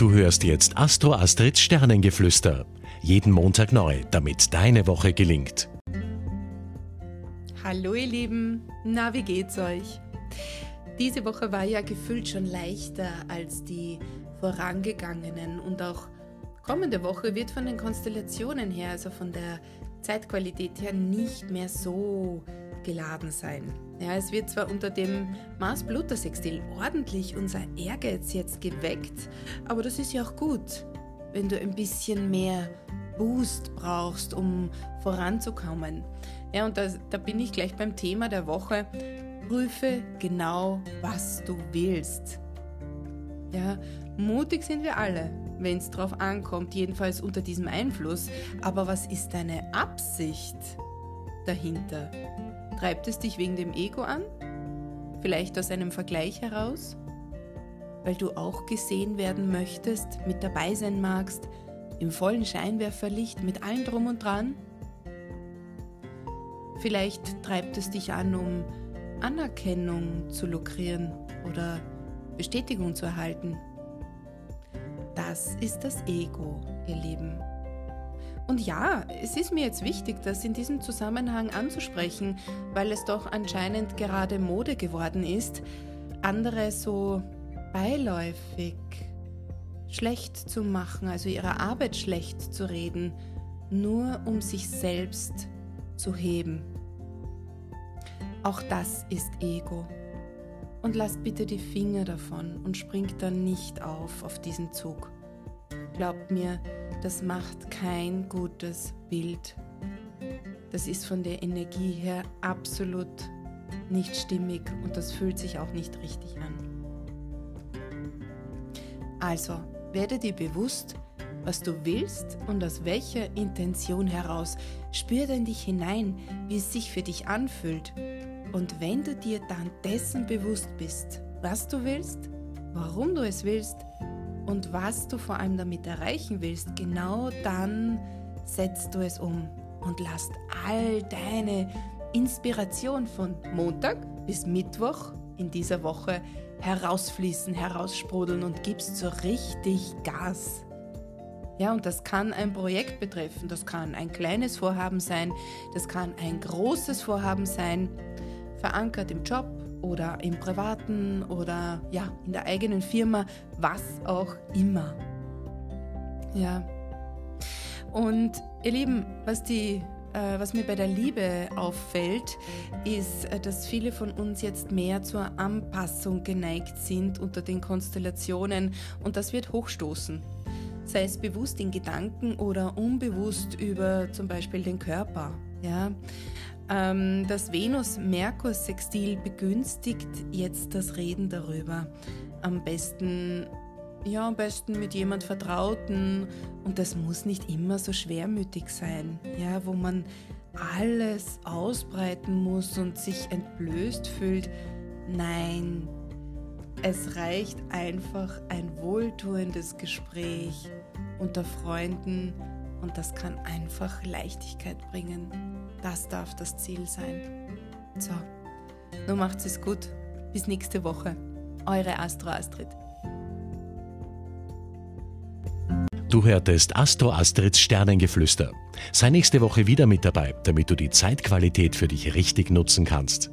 Du hörst jetzt Astro Astrids Sternengeflüster. Jeden Montag neu, damit deine Woche gelingt. Hallo ihr Lieben, na wie geht's euch? Diese Woche war ja gefühlt schon leichter als die vorangegangenen und auch kommende Woche wird von den Konstellationen her, also von der Zeitqualität her, nicht mehr so geladen sein. Ja, es wird zwar unter dem Mars-Pluto-Sextil ordentlich unser Ehrgeiz jetzt geweckt, aber das ist ja auch gut, wenn du ein bisschen mehr Boost brauchst, um voranzukommen. Ja, und da, da bin ich gleich beim Thema der Woche. Prüfe genau, was du willst. Ja, mutig sind wir alle, wenn es drauf ankommt, jedenfalls unter diesem Einfluss. Aber was ist deine Absicht dahinter? Treibt es dich wegen dem Ego an? Vielleicht aus einem Vergleich heraus? Weil du auch gesehen werden möchtest, mit dabei sein magst, im vollen Scheinwerferlicht mit allem drum und dran? Vielleicht treibt es dich an, um Anerkennung zu lukrieren oder Bestätigung zu erhalten. Das ist das Ego, ihr Lieben. Und ja, es ist mir jetzt wichtig, das in diesem Zusammenhang anzusprechen, weil es doch anscheinend gerade Mode geworden ist, andere so beiläufig schlecht zu machen, also ihre Arbeit schlecht zu reden, nur um sich selbst zu heben. Auch das ist Ego. Und lasst bitte die Finger davon und springt dann nicht auf auf diesen Zug. Glaubt mir, das macht kein gutes Bild. Das ist von der Energie her absolut nicht stimmig und das fühlt sich auch nicht richtig an. Also, werde dir bewusst, was du willst und aus welcher Intention heraus. Spür in dich hinein, wie es sich für dich anfühlt. Und wenn du dir dann dessen bewusst bist, was du willst, warum du es willst und was du vor allem damit erreichen willst, genau dann setzt du es um und lasst all deine Inspiration von Montag bis Mittwoch in dieser Woche herausfließen, heraussprudeln und gibst so richtig Gas. Ja, und das kann ein Projekt betreffen, das kann ein kleines Vorhaben sein, das kann ein großes Vorhaben sein, verankert im Job, oder im privaten oder ja, in der eigenen Firma, was auch immer. Ja. Und ihr Lieben, was die äh, was mir bei der Liebe auffällt, ist, äh, dass viele von uns jetzt mehr zur Anpassung geneigt sind unter den Konstellationen und das wird hochstoßen. Sei es bewusst in Gedanken oder unbewusst über zum Beispiel den Körper. Ja? Ähm, das Venus-Merkur-Sextil begünstigt jetzt das Reden darüber. Am besten, ja, am besten mit jemand Vertrauten. Und das muss nicht immer so schwermütig sein, ja, wo man alles ausbreiten muss und sich entblößt fühlt. Nein, es reicht einfach ein wohltuendes Gespräch unter Freunden und das kann einfach Leichtigkeit bringen. Das darf das Ziel sein. So, nun macht's es gut. Bis nächste Woche. Eure Astro Astrid. Du hörtest Astro Astrids Sternengeflüster. Sei nächste Woche wieder mit dabei, damit du die Zeitqualität für dich richtig nutzen kannst.